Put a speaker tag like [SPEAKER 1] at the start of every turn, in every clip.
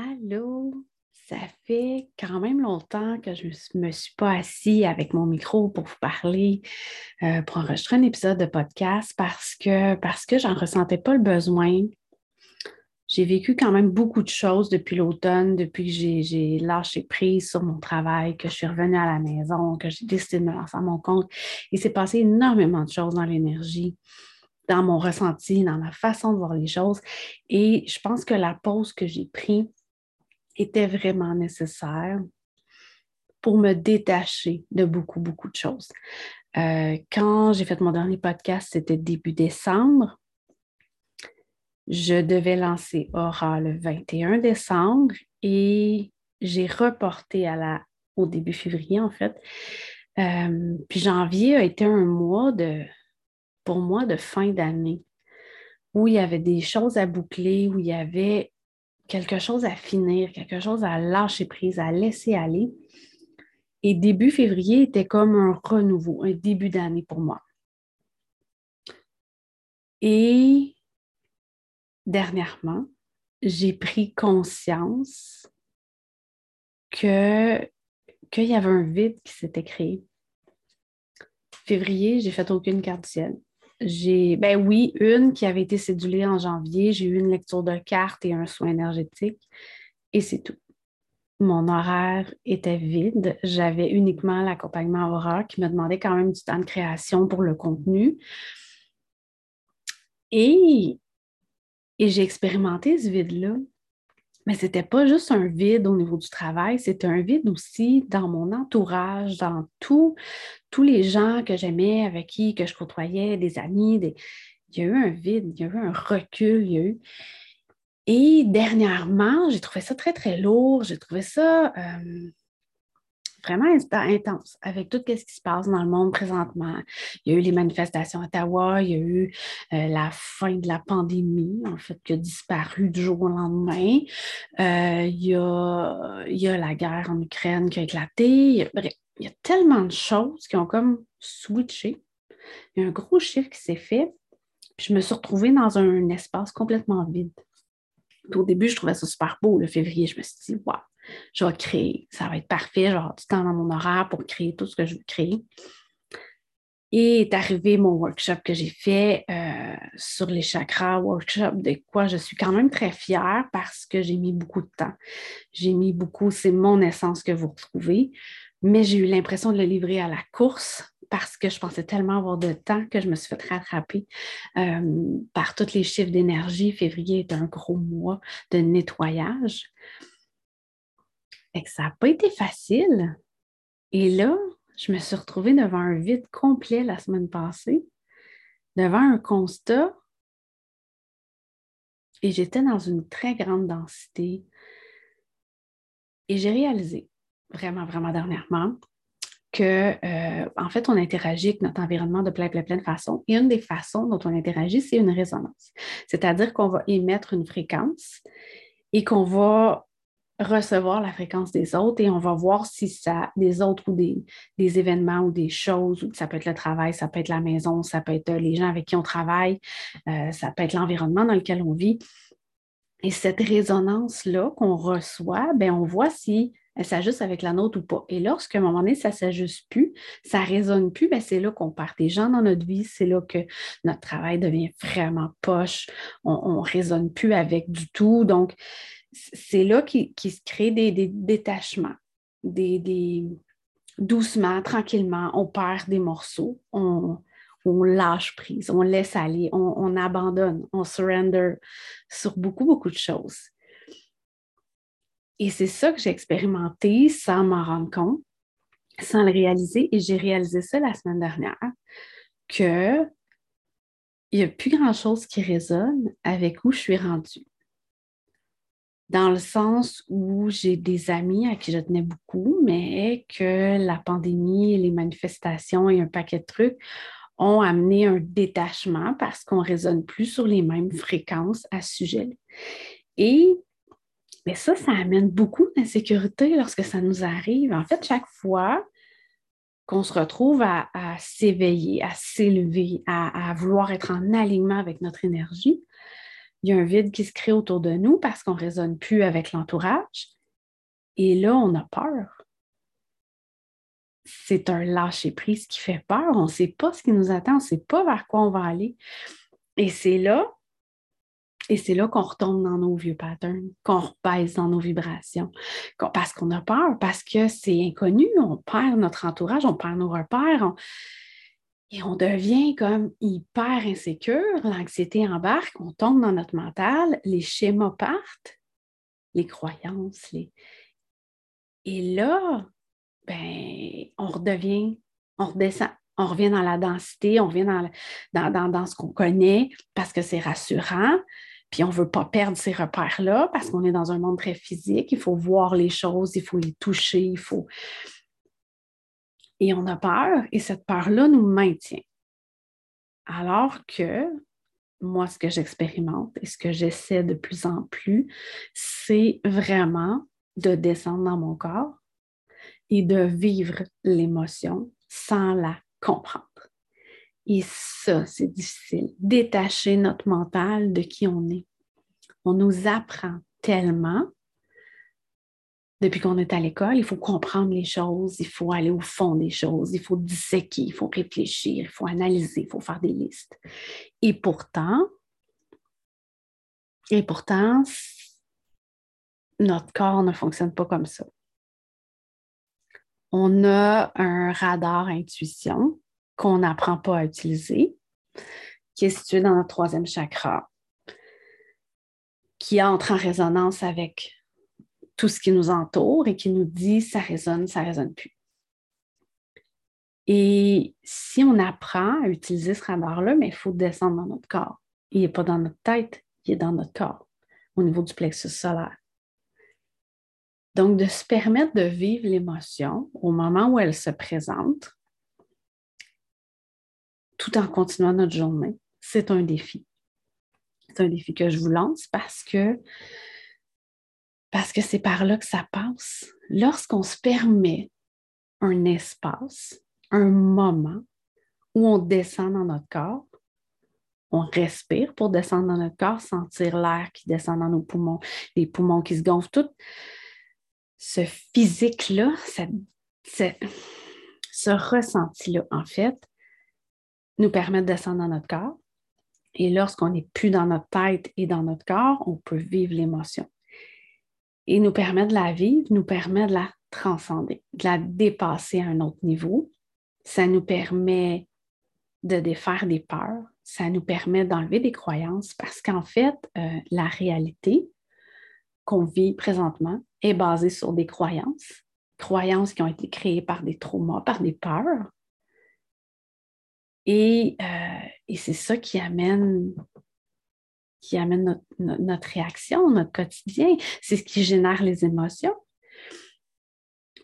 [SPEAKER 1] Allô, ça fait quand même longtemps que je ne me suis pas assis avec mon micro pour vous parler, euh, pour enregistrer un épisode de podcast parce que, parce que j'en ressentais pas le besoin. J'ai vécu quand même beaucoup de choses depuis l'automne, depuis que j'ai lâché prise sur mon travail, que je suis revenue à la maison, que j'ai décidé de me lancer à mon compte. Il s'est passé énormément de choses dans l'énergie dans mon ressenti, dans ma façon de voir les choses. Et je pense que la pause que j'ai prise était vraiment nécessaire pour me détacher de beaucoup, beaucoup de choses. Euh, quand j'ai fait mon dernier podcast, c'était début décembre. Je devais lancer Aura le 21 décembre et j'ai reporté à la, au début février, en fait. Euh, puis janvier a été un mois de, pour moi, de fin d'année, où il y avait des choses à boucler, où il y avait quelque chose à finir, quelque chose à lâcher prise, à laisser aller. Et début février était comme un renouveau, un début d'année pour moi. Et dernièrement, j'ai pris conscience que qu'il y avait un vide qui s'était créé. Février, j'ai fait aucune carte du ciel. J'ai, ben oui, une qui avait été cédulée en janvier. J'ai eu une lecture de carte et un soin énergétique et c'est tout. Mon horaire était vide. J'avais uniquement l'accompagnement Aura qui me demandait quand même du temps de création pour le contenu. Et, et j'ai expérimenté ce vide-là. Mais ce n'était pas juste un vide au niveau du travail, c'était un vide aussi dans mon entourage, dans tous les gens que j'aimais, avec qui que je côtoyais, des amis. Il y a eu un vide, il y a eu un recul. Et dernièrement, j'ai trouvé ça très, très lourd. J'ai trouvé ça euh, vraiment intense avec tout ce qui se passe dans le monde présentement. Il y a eu les manifestations à Ottawa, il y a eu euh, la fin de la pandémie, en fait, qui a disparu du jour au lendemain. Euh, il, y a, il, y a, la guerre en Ukraine qui a éclaté. bref, il y a tellement de choses qui ont comme switché. Il y a un gros chiffre qui s'est fait. Puis je me suis retrouvée dans un espace complètement vide. au début, je trouvais ça super beau, le février. Je me suis dit, waouh, je vais créer. Ça va être parfait. Avoir du temps dans mon horaire pour créer tout ce que je veux créer. Et est arrivé mon workshop que j'ai fait euh, sur les chakras, workshop de quoi je suis quand même très fière parce que j'ai mis beaucoup de temps. J'ai mis beaucoup, c'est mon essence que vous retrouvez, mais j'ai eu l'impression de le livrer à la course parce que je pensais tellement avoir de temps que je me suis fait rattraper euh, par tous les chiffres d'énergie. Février est un gros mois de nettoyage ça n'a pas été facile. Et là, je me suis retrouvée devant un vide complet la semaine passée, devant un constat, et j'étais dans une très grande densité. Et j'ai réalisé, vraiment, vraiment dernièrement, que, euh, en fait, on interagit avec notre environnement de plein, plein, plein de façons. Et une des façons dont on interagit, c'est une résonance. C'est-à-dire qu'on va émettre une fréquence et qu'on va recevoir la fréquence des autres et on va voir si ça, des autres ou des, événements ou des choses, ça peut être le travail, ça peut être la maison, ça peut être les gens avec qui on travaille, euh, ça peut être l'environnement dans lequel on vit. Et cette résonance-là qu'on reçoit, ben on voit si elle s'ajuste avec la nôtre ou pas. Et lorsqu'à un moment donné, ça ne s'ajuste plus, ça ne résonne plus, ben c'est là qu'on perd des gens dans notre vie, c'est là que notre travail devient vraiment poche, on ne résonne plus avec du tout. Donc, c'est là qu'il se crée des, détachements, des, doucement, tranquillement, on perd des morceaux, on, lâche prise, on laisse aller, on, abandonne, on surrender sur beaucoup, beaucoup de choses. Et c'est ça que j'ai expérimenté sans m'en rendre compte, sans le réaliser. Et j'ai réalisé ça la semaine dernière, que il n'y a plus grand-chose qui résonne avec où je suis rendue dans le sens où j'ai des amis à qui je tenais beaucoup, mais que la pandémie, les manifestations et un paquet de trucs ont amené un détachement parce qu'on ne résonne plus sur les mêmes fréquences à ce sujet. Et ça, ça amène beaucoup d'insécurité lorsque ça nous arrive. En fait, chaque fois qu'on se retrouve à, s'éveiller, à s'élever, à, vouloir être en alignement avec notre énergie, il y a un vide qui se crée autour de nous parce qu'on ne résonne plus avec l'entourage. Et là, on a peur. C'est un lâcher-prise qui fait peur. On ne sait pas ce qui nous attend, on ne sait pas vers quoi on va aller. Et c'est là, et c'est là qu'on retombe dans nos vieux patterns, qu'on repasse dans nos vibrations, parce qu'on a peur, parce que c'est inconnu, on perd notre entourage, on perd nos repères, et on devient comme hyper insécure, l'anxiété embarque, on tombe dans notre mental, les schémas partent, les croyances, et là, ben, on redevient, on redescend, on revient dans la densité, on revient dans, dans, dans, ce qu'on connaît parce que c'est rassurant. Puis on ne veut pas perdre ces repères-là parce qu'on est dans un monde très physique. Il faut voir les choses, il faut les toucher, il faut et on a peur et cette peur-là nous maintient. Alors que moi, ce que j'expérimente et ce que j'essaie de plus en plus, c'est vraiment de descendre dans mon corps et de vivre l'émotion sans la comprendre. Et ça, c'est difficile. Détacher notre mental de qui on est. On nous apprend tellement depuis qu'on est à l'école, il faut comprendre les choses, il faut aller au fond des choses, il faut disséquer, il faut réfléchir, il faut analyser, il faut faire des listes. Et pourtant, et pourtant, notre corps ne fonctionne pas comme ça. On a un radar intuition qu'on n'apprend pas à utiliser, qui est situé dans notre troisième chakra, qui entre en résonance avec tout ce qui nous entoure et qui nous dit ça résonne, ça résonne plus. Et si on apprend à utiliser ce radar-là, mais il faut descendre dans notre corps. Il n'est pas dans notre tête, il est dans notre corps, au niveau du plexus solaire. Donc, de se permettre de vivre l'émotion au moment où elle se présente, tout en continuant notre journée, c'est un défi. C'est un défi que je vous lance parce que parce que c'est par là que ça passe. Lorsqu'on se permet un espace, un moment où on descend dans notre corps, on respire pour descendre dans notre corps, sentir l'air qui descend dans nos poumons, les poumons qui se gonflent, tout ce physique-là, ce ressenti-là, en fait, nous permet de descendre dans notre corps. Et lorsqu'on n'est plus dans notre tête et dans notre corps, on peut vivre l'émotion et nous permet de la vivre, nous permet de la transcender, de la dépasser à un autre niveau. Ça nous permet de défaire des peurs, ça nous permet d'enlever des croyances parce qu'en fait, euh, la réalité qu'on vit présentement est basée sur des croyances, croyances qui ont été créées par des traumas, par des peurs. Et, euh, et c'est ça qui amène qui amène notre, réaction, notre quotidien. C'est ce qui génère les émotions.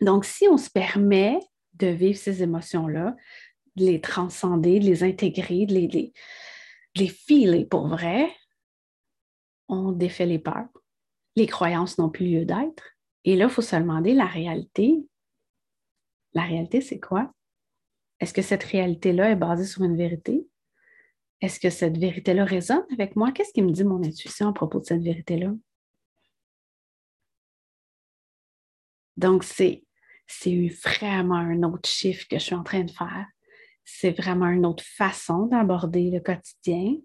[SPEAKER 1] Donc, si on se permet de vivre ces émotions-là, de les transcender, de les intégrer, de les, de les filer pour vrai, on défait les peurs. Les croyances n'ont plus lieu d'être. Et là, il faut se demander la réalité. La réalité, c'est quoi? Est-ce que cette réalité-là est basée sur une vérité? Est-ce que cette vérité-là résonne avec moi? Qu'est-ce qui me dit mon intuition à propos de cette vérité-là? Donc, c'est, c'est vraiment un autre chiffre que je suis en train de faire. C'est vraiment une autre façon d'aborder le quotidien.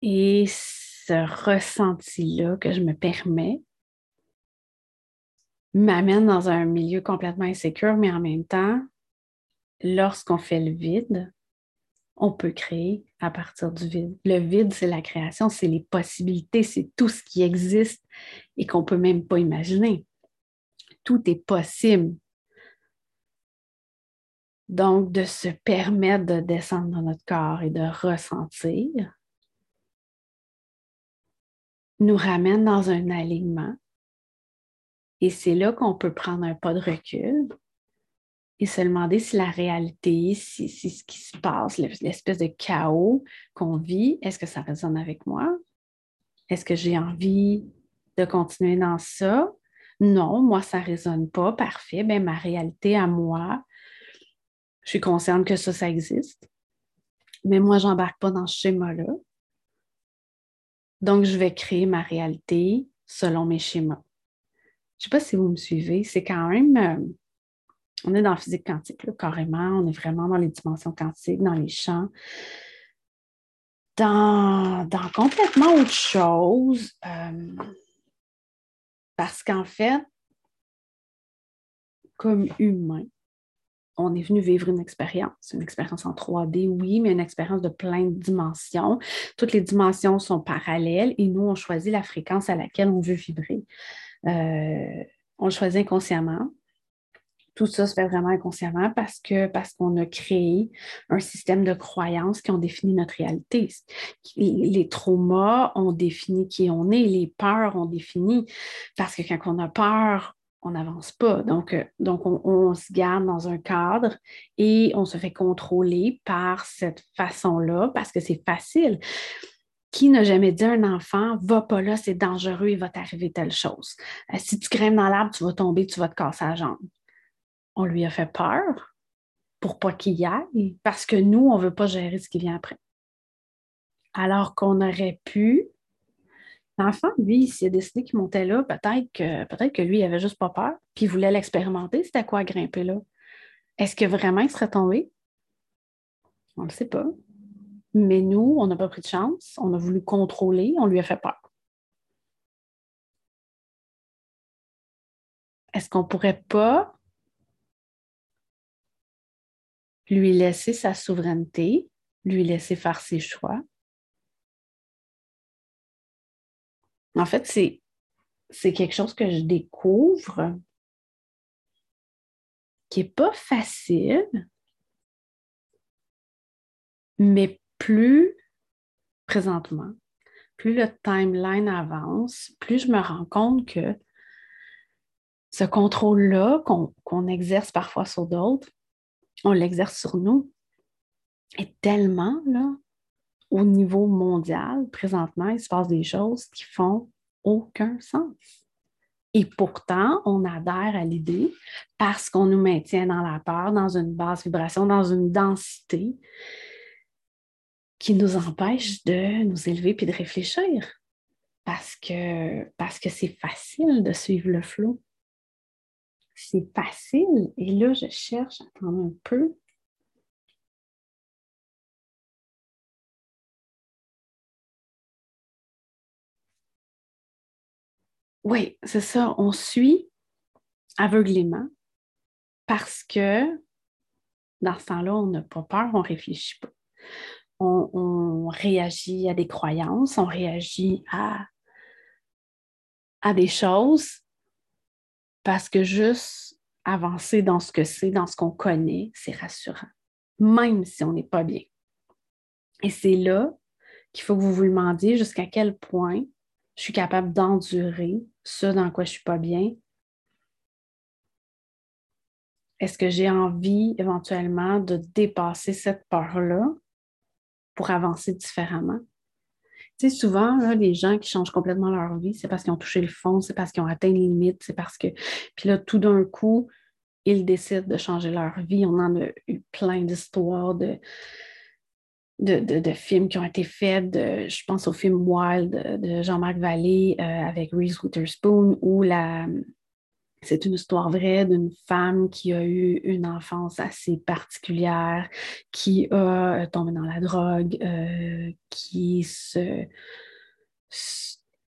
[SPEAKER 1] Et ce ressenti-là que je me permets m'amène dans un milieu complètement insécure, mais en même temps, lorsqu'on fait le vide, on peut créer à partir du vide. Le vide, c'est la création, c'est les possibilités, c'est tout ce qui existe et qu'on ne peut même pas imaginer. Tout est possible. Donc, de se permettre de descendre dans notre corps et de ressentir nous ramène dans un alignement. Et c'est là qu'on peut prendre un pas de recul et se demander si la réalité, si, ce qui se passe, l'espèce de chaos qu'on vit, est-ce que ça résonne avec moi? Est-ce que j'ai envie de continuer dans ça? Non, moi, ça ne résonne pas. Parfait. Bien, ma réalité à moi, je suis consciente que ça, ça existe. Mais moi, je n'embarque pas dans ce schéma-là. Donc, je vais créer ma réalité selon mes schémas. Je ne sais pas si vous me suivez, c'est quand même, euh, on est dans la physique quantique, carrément, on est vraiment dans les dimensions quantiques, dans les champs, dans, complètement autre chose. Euh, parce qu'en fait, comme humain, on est venu vivre une expérience, une expérience en 3D, oui, mais une expérience de plein de dimensions. Toutes les dimensions sont parallèles et nous, on choisit la fréquence à laquelle on veut vibrer. Euh, on le choisit inconsciemment. Tout ça se fait vraiment inconsciemment parce que parce qu'on a créé un système de croyances qui ont défini notre réalité. Les traumas ont défini qui on est, les peurs ont défini parce que quand on a peur, on n'avance pas. Donc, euh, donc on, se garde dans un cadre et on se fait contrôler par cette façon-là parce que c'est facile. Qui n'a jamais dit à un enfant, va pas là, c'est dangereux, il va t'arriver telle chose. Euh, si tu grimpes dans l'arbre, tu vas tomber, tu vas te casser la jambe. On lui a fait peur pour pas qu'il y aille parce que nous, on ne veut pas gérer ce qui vient après. Alors qu'on aurait pu L'enfant, lui, s'il a décidé qu'il montait là, peut-être que, peut que lui, il avait juste pas peur, puis il voulait l'expérimenter. C'était quoi grimper là? Est-ce que vraiment il serait tombé? On ne le sait pas. Mais nous, on n'a pas pris de chance. On a voulu contrôler, on lui a fait peur. Est-ce qu'on pourrait pas lui laisser sa souveraineté, lui laisser faire ses choix, En fait, c'est, quelque chose que je découvre qui n'est pas facile, mais plus présentement, plus le timeline avance, plus je me rends compte que ce contrôle-là qu'on, exerce parfois sur d'autres, on l'exerce sur nous, est tellement là, au niveau mondial, présentement, il se passe des choses qui font aucun sens. Et pourtant, on adhère à l'idée parce qu'on nous maintient dans la peur, dans une basse vibration, dans une densité qui nous empêche de nous élever puis de réfléchir. Parce que parce que c'est facile de suivre le flot. C'est facile. Et là, je cherche, attends un peu, Oui, c'est ça. On suit aveuglément parce que dans ce temps-là, on n'a pas peur, on ne réfléchit pas. On, réagit à des croyances, on réagit à, à des choses parce que juste avancer dans ce que c'est, dans ce qu'on connaît, c'est rassurant, même si on n'est pas bien. Et c'est là qu'il faut que vous vous demandiez jusqu'à quel point je suis capable d'endurer ce dans quoi je ne suis pas bien? Est-ce que j'ai envie éventuellement de dépasser cette peur-là pour avancer différemment? Tu sais, souvent, les gens qui changent complètement leur vie, c'est parce qu'ils ont touché le fond, c'est parce qu'ils ont atteint les limites, c'est parce que. Puis là, tout d'un coup, ils décident de changer leur vie. On en a eu plein d'histoires de, de, films qui ont été faits. je pense au film Wild de, Jean-Marc Vallée euh, avec Reese Witherspoon, où la, c'est une histoire vraie d'une femme qui a eu une enfance assez particulière, qui a euh, tombé dans la drogue, euh, qui se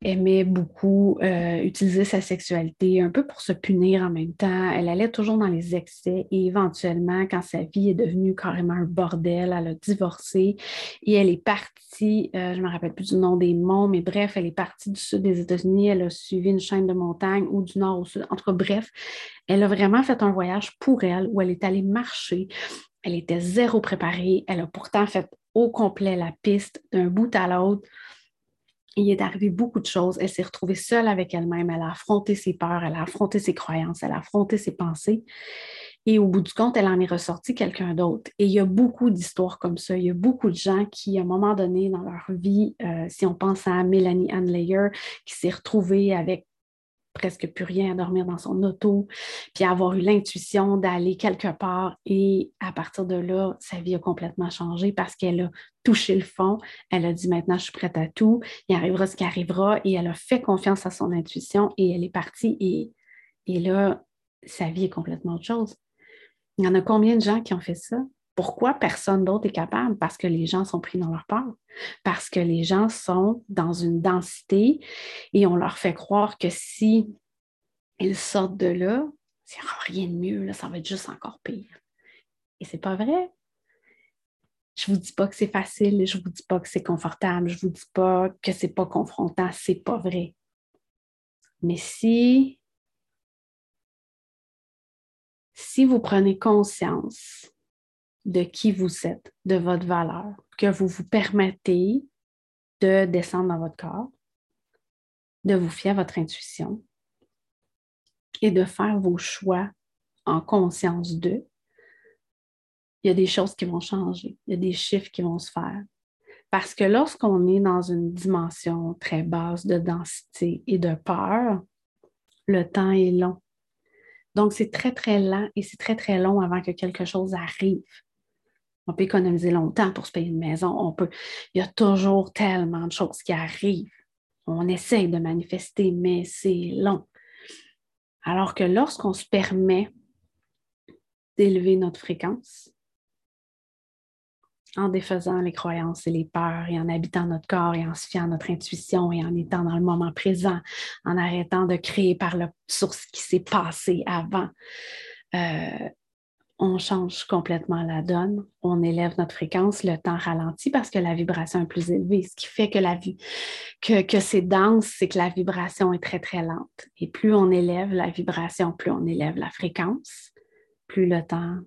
[SPEAKER 1] aimait beaucoup euh, utiliser sa sexualité un peu pour se punir en même temps. Elle allait toujours dans les excès et éventuellement, quand sa vie est devenue carrément un bordel, elle a divorcé et elle est partie, euh, je ne me rappelle plus du nom des monts, mais bref, elle est partie du sud des États-Unis, elle a suivi une chaîne de montagnes ou du nord au sud. En tout cas, bref, elle a vraiment fait un voyage pour elle où elle est allée marcher. Elle était zéro préparée. Elle a pourtant fait au complet la piste d'un bout à l'autre il est arrivé beaucoup de choses. Elle s'est retrouvée seule avec elle-même. Elle a affronté ses peurs, elle a affronté ses croyances, elle a affronté ses pensées. Et au bout du compte, elle en est ressortie quelqu'un d'autre. Et il y a beaucoup d'histoires comme ça. Il y a beaucoup de gens qui, à un moment donné dans leur vie, euh, si on pense à Mélanie Ann Layer, qui s'est retrouvée avec presque plus rien à dormir dans son auto, puis avoir eu l'intuition d'aller quelque part. Et à partir de là, sa vie a complètement changé parce qu'elle a touché le fond. Elle a dit maintenant, je suis prête à tout. Il arrivera ce qui arrivera. Et elle a fait confiance à son intuition et elle est partie. Et, et là, sa vie est complètement autre chose. Il y en a combien de gens qui ont fait ça? Pourquoi personne d'autre est capable? Parce que les gens sont pris dans leur part, parce que les gens sont dans une densité et on leur fait croire que si ils sortent de là, aura rien de mieux, ça va être juste encore pire. Et c'est pas vrai. Je ne vous dis pas que c'est facile, je ne vous dis pas que c'est confortable, je ne vous dis pas que c'est pas confrontant, c'est pas vrai. Mais si si vous prenez conscience de qui vous êtes, de votre valeur, que vous vous permettez de descendre dans votre corps, de vous fier à votre intuition et de faire vos choix en conscience d'eux, il y a des choses qui vont changer, il y a des chiffres qui vont se faire. Parce que lorsqu'on est dans une dimension très basse de densité et de peur, le temps est long. Donc, c'est très, très lent et c'est très, très long avant que quelque chose arrive. On peut économiser longtemps pour se payer une maison. On peut. Il y a toujours tellement de choses qui arrivent. On essaye de manifester, mais c'est long. Alors que lorsqu'on se permet d'élever notre fréquence, en défaisant les croyances et les peurs et en habitant notre corps et en se fiant à notre intuition et en étant dans le moment présent, en arrêtant de créer par la source qui s'est passé avant, euh, on change complètement la donne, on élève notre fréquence, le temps ralentit parce que la vibration est plus élevée. Ce qui fait que, la vie, que, c'est dense, c'est que la vibration est très, très lente. Et plus on élève la vibration, plus on élève la fréquence, plus le temps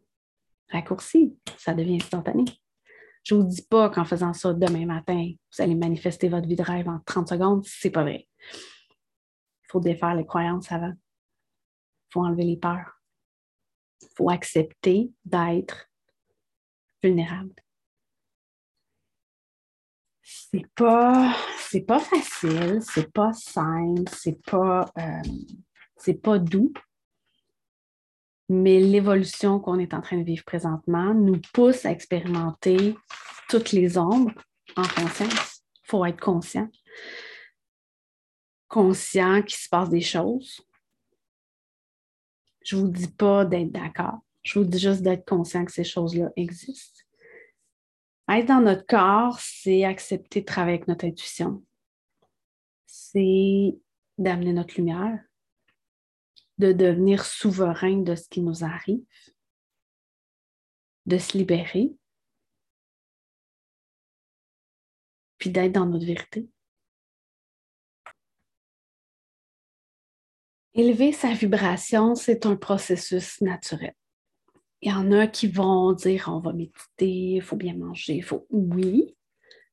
[SPEAKER 1] raccourcit, ça devient instantané. Je ne vous dis pas qu'en faisant ça demain matin, vous allez manifester votre vie de rêve en 30 secondes, c'est pas vrai. Il faut défaire les croyances avant. Il faut enlever les peurs il faut accepter d'être vulnérable. C'est pas, c'est pas facile, c'est pas simple, c'est pas, euh, c'est pas doux. Mais l'évolution qu'on est en train de vivre présentement nous pousse à expérimenter toutes les ombres en conscience. Il faut être conscient. Conscient qu'il se passe des choses, je ne vous dis pas d'être d'accord. Je vous dis juste d'être conscient que ces choses-là existent. Être dans notre corps, c'est accepter de travailler avec notre intuition. C'est d'amener notre lumière, de devenir souverain de ce qui nous arrive, de se libérer, puis d'être dans notre vérité. Élever sa vibration, c'est un processus naturel. Il y en a qui vont dire on va méditer, il faut bien manger, il faut. Oui,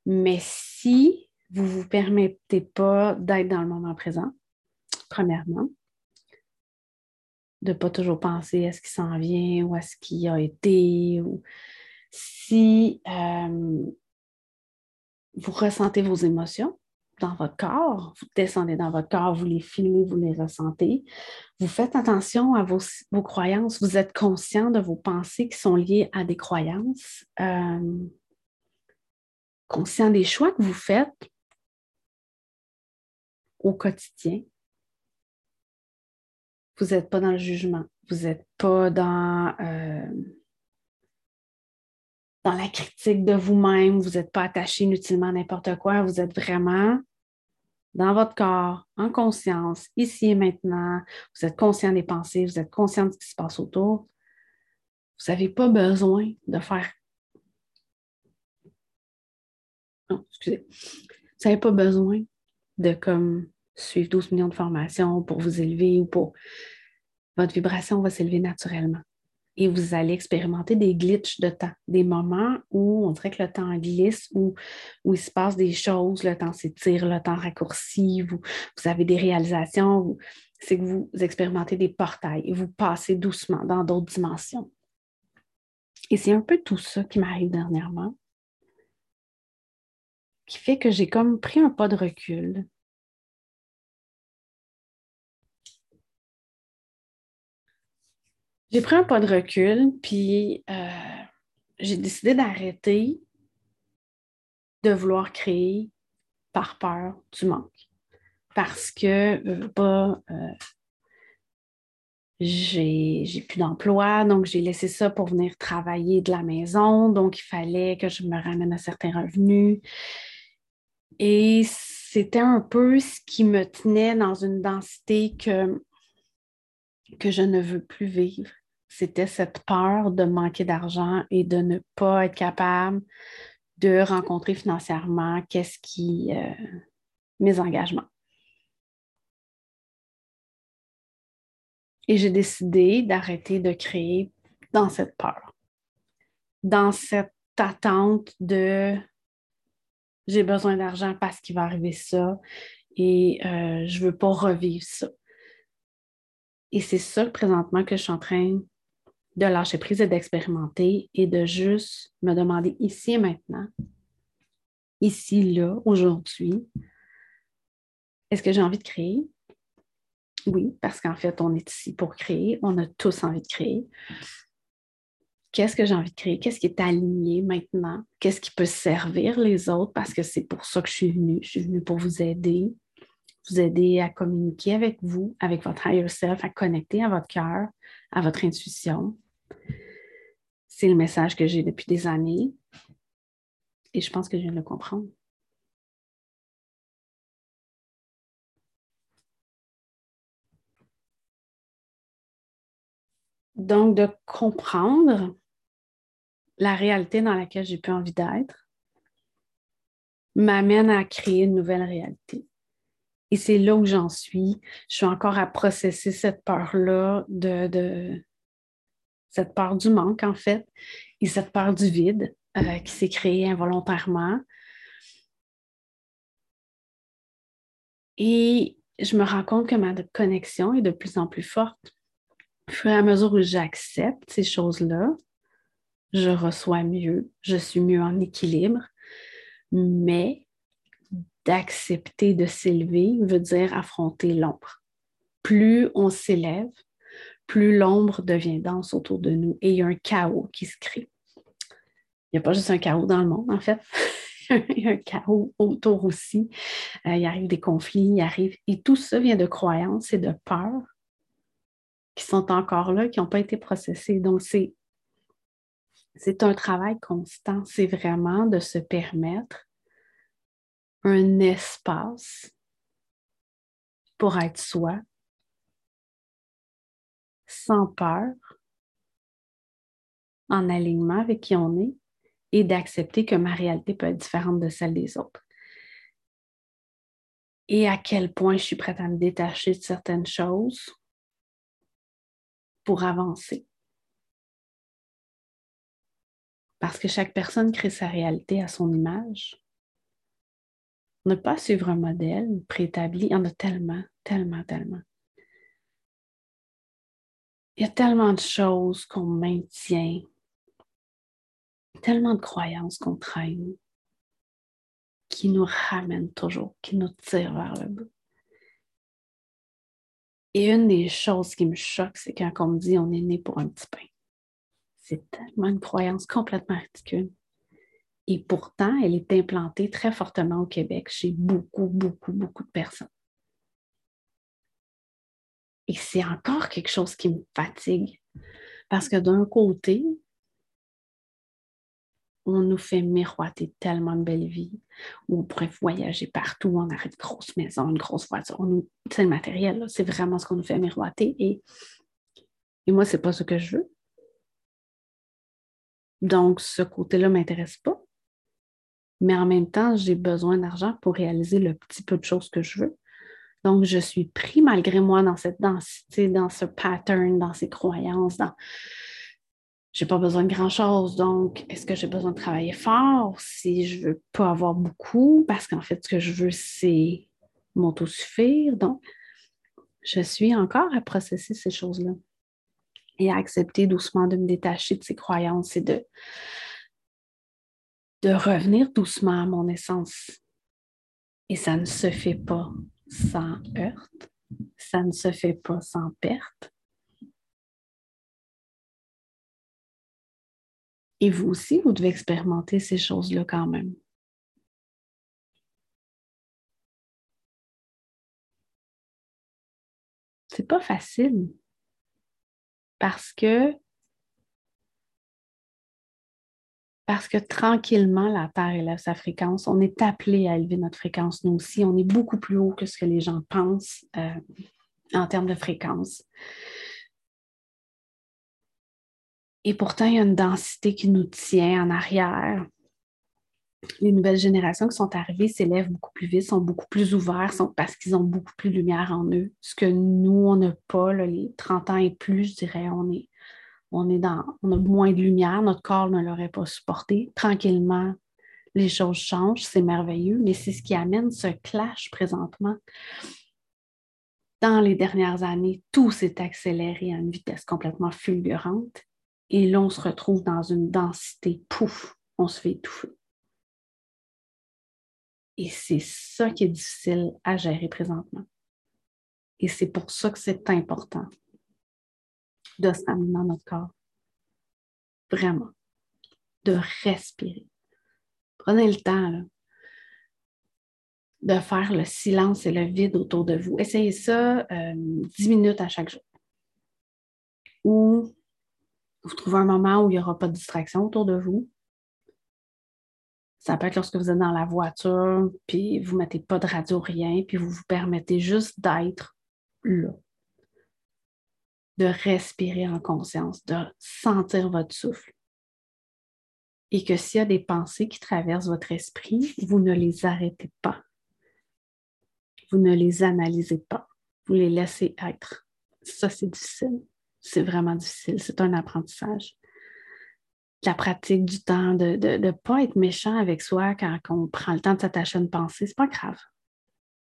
[SPEAKER 1] mais si vous ne vous permettez pas d'être dans le moment présent, premièrement, de ne pas toujours penser à ce qui s'en vient ou à ce qui a été, ou si euh, vous ressentez vos émotions, dans votre corps, vous descendez dans votre corps, vous les filmez, vous les ressentez. Vous faites attention à vos, croyances, vous êtes conscient de vos pensées qui sont liées à des croyances, euh, conscient des choix que vous faites au quotidien. Vous n'êtes pas dans le jugement, vous n'êtes pas dans... Euh, dans la critique de vous-même, vous n'êtes pas attaché inutilement à n'importe quoi, vous êtes vraiment dans votre corps, en conscience, ici et maintenant. Vous êtes conscient des pensées, vous êtes conscient de ce qui se passe autour. Vous n'avez pas besoin de faire. Non, excusez. Vous n'avez pas besoin de comme suivre 12 millions de formations pour vous élever ou pour. Votre vibration va s'élever naturellement et vous allez expérimenter des glitches de temps, des moments où on dirait que le temps glisse, où, où il se passe des choses, le temps s'étire, le temps raccourcit, vous, vous avez des réalisations, c'est que vous expérimentez des portails et vous passez doucement dans d'autres dimensions. Et c'est un peu tout ça qui m'arrive dernièrement, qui fait que j'ai comme pris un pas de recul. J'ai pris un pas de recul, puis euh, j'ai décidé d'arrêter de vouloir créer par peur du manque. Parce que euh, j'ai plus d'emploi, donc j'ai laissé ça pour venir travailler de la maison. Donc, il fallait que je me ramène à certains revenus. Et c'était un peu ce qui me tenait dans une densité que, que je ne veux plus vivre. C'était cette peur de manquer d'argent et de ne pas être capable de rencontrer financièrement qu'est-ce qui euh, mes engagements. Et j'ai décidé d'arrêter de créer dans cette peur, dans cette attente de j'ai besoin d'argent parce qu'il va arriver ça et euh, je ne veux pas revivre ça. Et c'est ça présentement que je suis en train de lâcher prise et d'expérimenter et de juste me demander ici et maintenant, ici, là, aujourd'hui, est-ce que j'ai envie de créer? Oui, parce qu'en fait, on est ici pour créer. On a tous envie de créer. Qu'est-ce que j'ai envie de créer? Qu'est-ce qui est aligné maintenant? Qu'est-ce qui peut servir les autres? Parce que c'est pour ça que je suis venue. Je suis venue pour vous aider, vous aider à communiquer avec vous, avec votre higher self, à connecter à votre cœur, à votre intuition. C'est le message que j'ai depuis des années et je pense que je viens de le comprendre. Donc, de comprendre la réalité dans laquelle j'ai plus envie d'être m'amène à créer une nouvelle réalité. Et c'est là où j'en suis. Je suis encore à processer cette peur-là de, cette peur du manque, en fait, et cette peur du vide euh, qui s'est créée involontairement. Et je me rends compte que ma connexion est de plus en plus forte au fur et à mesure où j'accepte ces choses-là, je reçois mieux, je suis mieux en équilibre, mais d'accepter de s'élever veut dire affronter l'ombre. Plus on s'élève, plus l'ombre devient dense autour de nous et il y a un chaos qui se crée. Il n'y a pas juste un chaos dans le monde, en fait. il y a un chaos autour aussi. Euh, il arrive des conflits, il arrive. Et tout ça vient de croyances et de peurs qui sont encore là, qui n'ont pas été processés. Donc, c'est un travail constant. C'est vraiment de se permettre un espace pour être soi, sans peur, en alignement avec qui on est et d'accepter que ma réalité peut être différente de celle des autres. Et à quel point je suis prête à me détacher de certaines choses pour avancer. Parce que chaque personne crée sa réalité à son image. Ne pas suivre un modèle préétabli, il y en a tellement, tellement, tellement. Il y a tellement de choses qu'on maintient, tellement de croyances qu'on traîne, qui nous ramènent toujours, qui nous tirent vers le bas. Et une des choses qui me choque, c'est quand on me dit on est né pour un petit pain. C'est tellement une croyance complètement ridicule. Et pourtant, elle est implantée très fortement au Québec chez beaucoup, beaucoup, beaucoup de personnes. Et c'est encore quelque chose qui me fatigue. Parce que d'un côté, on nous fait miroiter tellement de belles vies, où on pourrait voyager partout, on aurait une grosse maison, une grosse voiture. C'est le matériel, c'est vraiment ce qu'on nous fait miroiter. Et, et moi, ce n'est pas ce que je veux. Donc, ce côté-là ne m'intéresse pas. Mais en même temps, j'ai besoin d'argent pour réaliser le petit peu de choses que je veux. Donc, je suis pris malgré moi dans cette densité, dans ce pattern, dans ces croyances, dans, j'ai pas besoin de grand-chose. Donc, est-ce que j'ai besoin de travailler fort si je veux pas avoir beaucoup? Parce qu'en fait, ce que je veux, c'est m'autosuffire. Donc, je suis encore à processer ces choses-là et à accepter doucement de me détacher de ces croyances et de, de revenir doucement à mon essence. Et ça ne se fait pas sans heurte, ça ne se fait pas sans perte, Et vous aussi, vous devez expérimenter ces choses-là quand même. C'est pas facile parce que parce que tranquillement, la Terre élève sa fréquence. On est appelé à élever notre fréquence, nous aussi. On est beaucoup plus haut que ce que les gens pensent euh, en termes de fréquence. Et pourtant, il y a une densité qui nous tient en arrière. Les nouvelles générations qui sont arrivées s'élèvent beaucoup plus vite, sont beaucoup plus ouverts, sont, parce qu'ils ont beaucoup plus de lumière en eux. Ce que nous, on n'a pas, les 30 ans et plus, je dirais, on est, on, est dans, on a moins de lumière, notre corps ne l'aurait pas supporté. Tranquillement, les choses changent, c'est merveilleux, mais c'est ce qui amène ce clash présentement. Dans les dernières années, tout s'est accéléré à une vitesse complètement fulgurante et là, on se retrouve dans une densité, pouf, on se fait étouffer. Et c'est ça qui est difficile à gérer présentement. Et c'est pour ça que c'est important de s'amener dans notre corps. Vraiment. De respirer. Prenez le temps de faire le silence et le vide autour de vous. Essayez ça euh, 10 minutes à chaque jour. Ou vous trouvez un moment où il n'y aura pas de distraction autour de vous. Ça peut être lorsque vous êtes dans la voiture, puis vous ne mettez pas de radio, rien, puis vous vous permettez juste d'être là de respirer en conscience, de sentir votre souffle. Et que s'il y a des pensées qui traversent votre esprit, vous ne les arrêtez pas. Vous ne les analysez pas. Vous les laissez être. Ça, c'est difficile. C'est vraiment difficile. C'est un apprentissage. La pratique du temps, de ne pas être méchant avec soi quand on prend le temps de s'attacher à une pensée, c'est pas grave.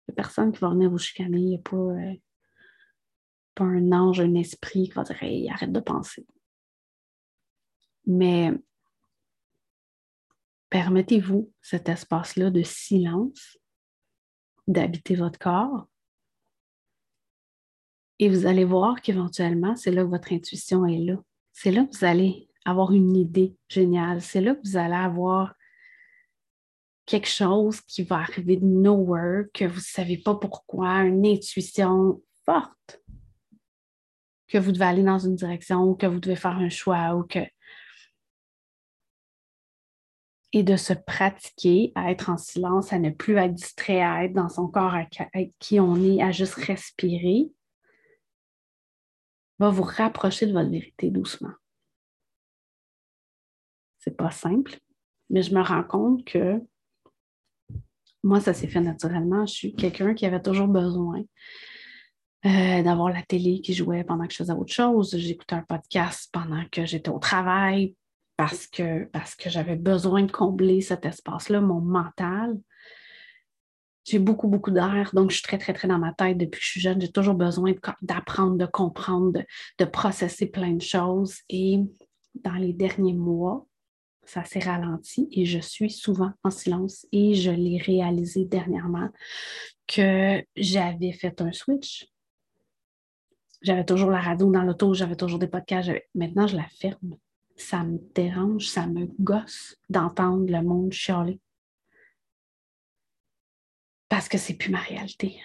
[SPEAKER 1] Il n'y personne qui va venir vous chicaner. Il n'y a pas. Euh, pas un ange, un esprit qui va dire Hey, arrête de penser. Mais permettez-vous cet espace-là de silence, d'habiter votre corps. Et vous allez voir qu'éventuellement, c'est là que votre intuition est là. C'est là que vous allez avoir une idée géniale. C'est là que vous allez avoir quelque chose qui va arriver de nowhere, que vous ne savez pas pourquoi, une intuition forte que vous devez aller dans une direction ou que vous devez faire un choix ou que. Et de se pratiquer à être en silence, à ne plus être distrait, à être dans son corps avec qui on est, à juste respirer, va vous rapprocher de votre vérité doucement. C'est pas simple, mais je me rends compte que moi, ça s'est fait naturellement. Je suis quelqu'un qui avait toujours besoin euh, d'avoir la télé qui jouait pendant que je faisais autre chose. J'écoutais un podcast pendant que j'étais au travail parce que, parce que j'avais besoin de combler cet espace-là, mon mental. J'ai beaucoup, beaucoup d'air, donc je suis très, très, très dans ma tête depuis que je suis jeune. J'ai toujours besoin d'apprendre, de, comprendre, de, de processer plein de choses. Et dans les derniers mois, ça s'est ralenti et je suis souvent en silence et je l'ai réalisé dernièrement que j'avais fait un switch j'avais toujours la radio dans l'auto, j'avais toujours des podcasts. Maintenant, je la ferme. Ça me dérange, ça me gosse d'entendre le monde chialer. Parce que c'est plus ma réalité.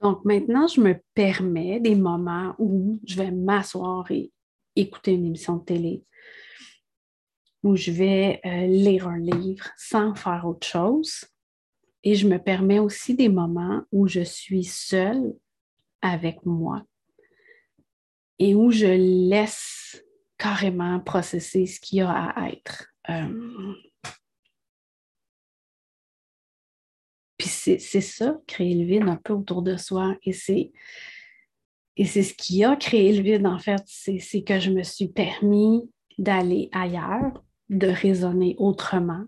[SPEAKER 1] Donc maintenant, je me permets des moments où je vais m'asseoir et écouter une émission de télé, où je vais euh, lire un livre sans faire autre chose. Et je me permets aussi des moments où je suis seule avec moi et où je laisse carrément processer ce qu'il y a à être. Euh, puis c'est ça, créer le vide un peu autour de soi. Et c'est, ce qui a créé le vide, en fait, c'est que je me suis permis d'aller ailleurs, de raisonner autrement.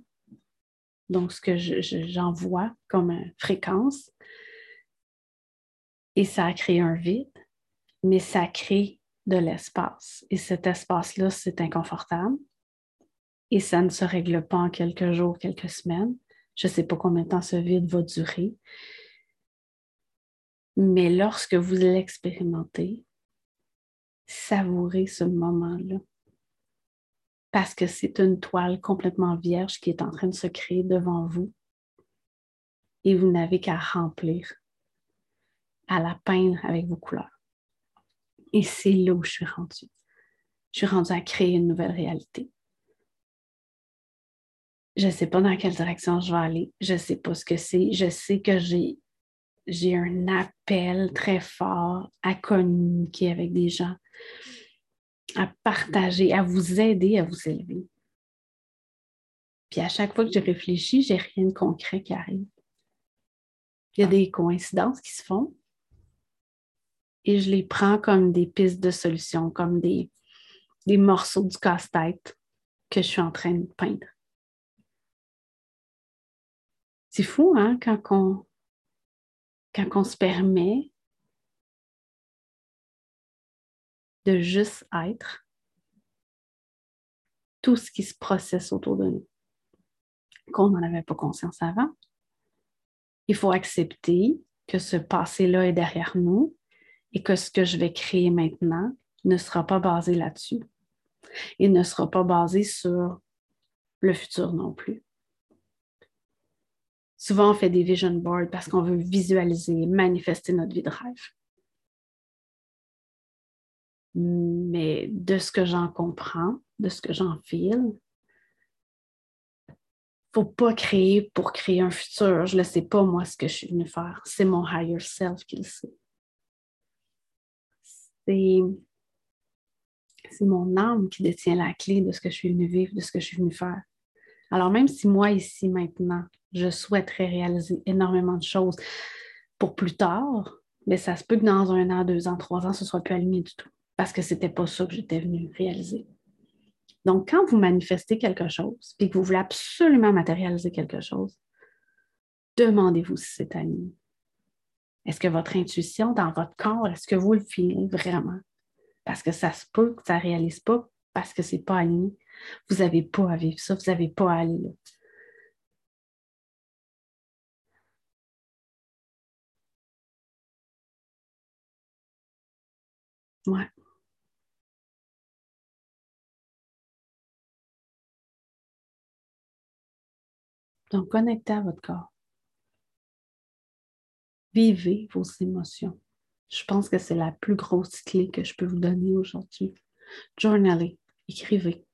[SPEAKER 1] Donc, ce que j'envoie comme fréquence. Et ça a créé un vide, mais ça crée de l'espace. Et cet espace-là, c'est inconfortable. Et ça ne se règle pas en quelques jours, quelques semaines. Je ne sais pas combien de temps ce vide va durer. Mais lorsque vous l'expérimentez, savourez ce moment-là. Parce que c'est une toile complètement vierge qui est en train de se créer devant vous. Et vous n'avez qu'à remplir, à la peindre avec vos couleurs. Et c'est là où je suis rendue. Je suis rendue à créer une nouvelle réalité. Je ne sais pas dans quelle direction je vais aller. Je ne sais pas ce que c'est. Je sais que j'ai, j'ai un appel très fort à communiquer avec des gens, à partager, à vous aider à vous élever. Puis à chaque fois que je réfléchis, j'ai rien de concret qui arrive. Il y a des coïncidences qui se font et je les prends comme des pistes de solution, comme des, des morceaux du casse-tête que je suis en train de peindre. C'est fou, hein, quand on, quand on se permet juste être tout ce qui se processe autour de nous, qu'on n'en avait pas conscience avant. Il faut accepter que ce passé-là est derrière nous et que ce que je vais créer maintenant ne sera pas basé là-dessus et ne sera pas basé sur le futur non plus. Souvent, on fait des vision boards parce qu'on veut visualiser, manifester notre vie de rêve. Mais de ce que j'en comprends, de ce que j'en file, faut pas créer pour créer un futur. Je ne sais pas, moi, ce que je suis venue faire. C'est mon higher self qui le sait. C'est c'est mon âme qui détient la clé de ce que je suis venue vivre, de ce que je suis venue faire. Alors même si moi, ici, maintenant, je souhaiterais réaliser énormément de choses pour plus tard, mais ça se peut que dans un an, deux ans, trois ans, ce ne soit plus aligné du tout, parce que ce n'était pas ça que j'étais venue réaliser. Donc, quand vous manifestez quelque chose, puis que vous voulez absolument matérialiser quelque chose, demandez-vous si c'est aligné. Est-ce que votre intuition dans votre corps, est-ce que vous le filez vraiment? Parce que ça se peut que ça ne réalise pas parce que ce n'est pas aligné. Vous n'avez pas à vivre ça, vous n'avez pas à aller là. Ouais. Donc, connectez à votre corps. Vivez vos émotions. Je pense que c'est la plus grosse clé que je peux vous donner aujourd'hui. Journalez, écrivez.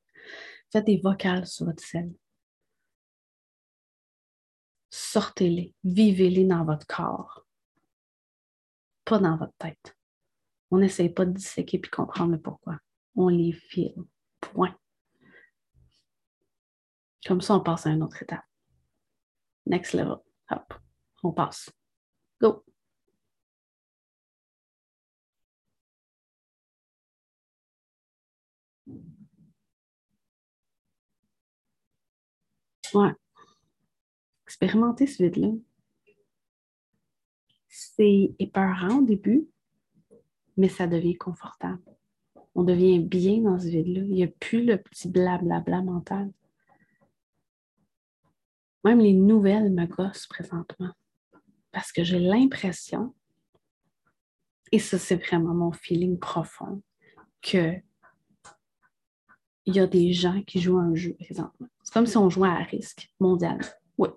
[SPEAKER 1] Faites des vocales sur votre scène. Sortez-les, vivez-les dans votre corps, pas dans votre tête. On n'essaye pas de disséquer puis comprendre le pourquoi. On les file. Point. Comme ça, on passe à une autre étape. Next level. Hop, on passe. Go. Ouais. Expérimenter ce vide-là. C'est épeurant au début, mais ça devient confortable. On devient bien dans ce vide-là. Il n'y a plus le petit blablabla mental. Même les nouvelles me gossent présentement. Parce que j'ai l'impression, et ça c'est vraiment mon feeling profond, que il y a des gens qui jouent un jeu présentement. C'est comme si on jouait à risque mondialement. Oui.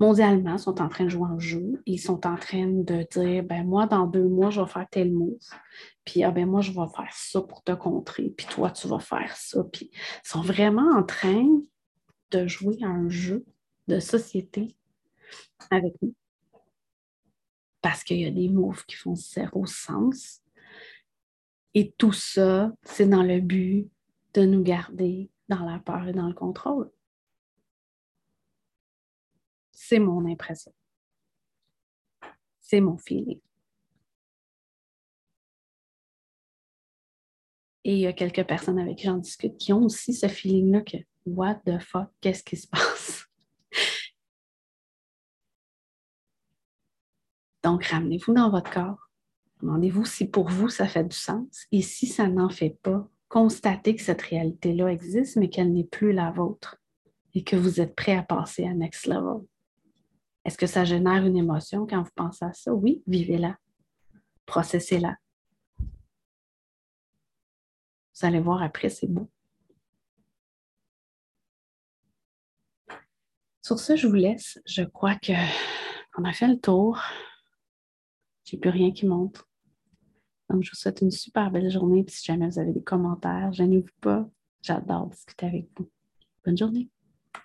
[SPEAKER 1] Mondialement, ils sont en train de jouer un jeu. Ils sont en train de dire ben moi, dans deux mois, je vais faire tel move. Puis ah, ben moi, je vais faire ça pour te contrer. Puis toi, tu vas faire ça. Puis ils sont vraiment en train de jouer à un jeu de société avec nous. Parce qu'il y a des moves qui font zéro sens. Et tout ça, c'est dans le but de nous garder dans la peur et dans le contrôle. C'est mon impression. C'est mon feeling. Et il y a quelques personnes avec qui j'en discute qui ont aussi ce feeling-là que What the fuck, qu'est-ce qui se passe? Donc, ramenez-vous dans votre corps. Demandez-vous si pour vous ça fait du sens. Et si ça n'en fait pas, constatez que cette réalité-là existe, mais qu'elle n'est plus la vôtre et que vous êtes prêt à passer à next level. Est-ce que ça génère une émotion quand vous pensez à ça? Oui, vivez-la. Processez-la. Vous allez voir après, c'est beau. Sur ce, je vous laisse. Je crois qu'on a fait le tour. J'ai plus rien qui monte. Donc, je vous souhaite une super belle journée. Puis si jamais vous avez des commentaires, gênez-vous pas. J'adore discuter avec vous. Bonne journée.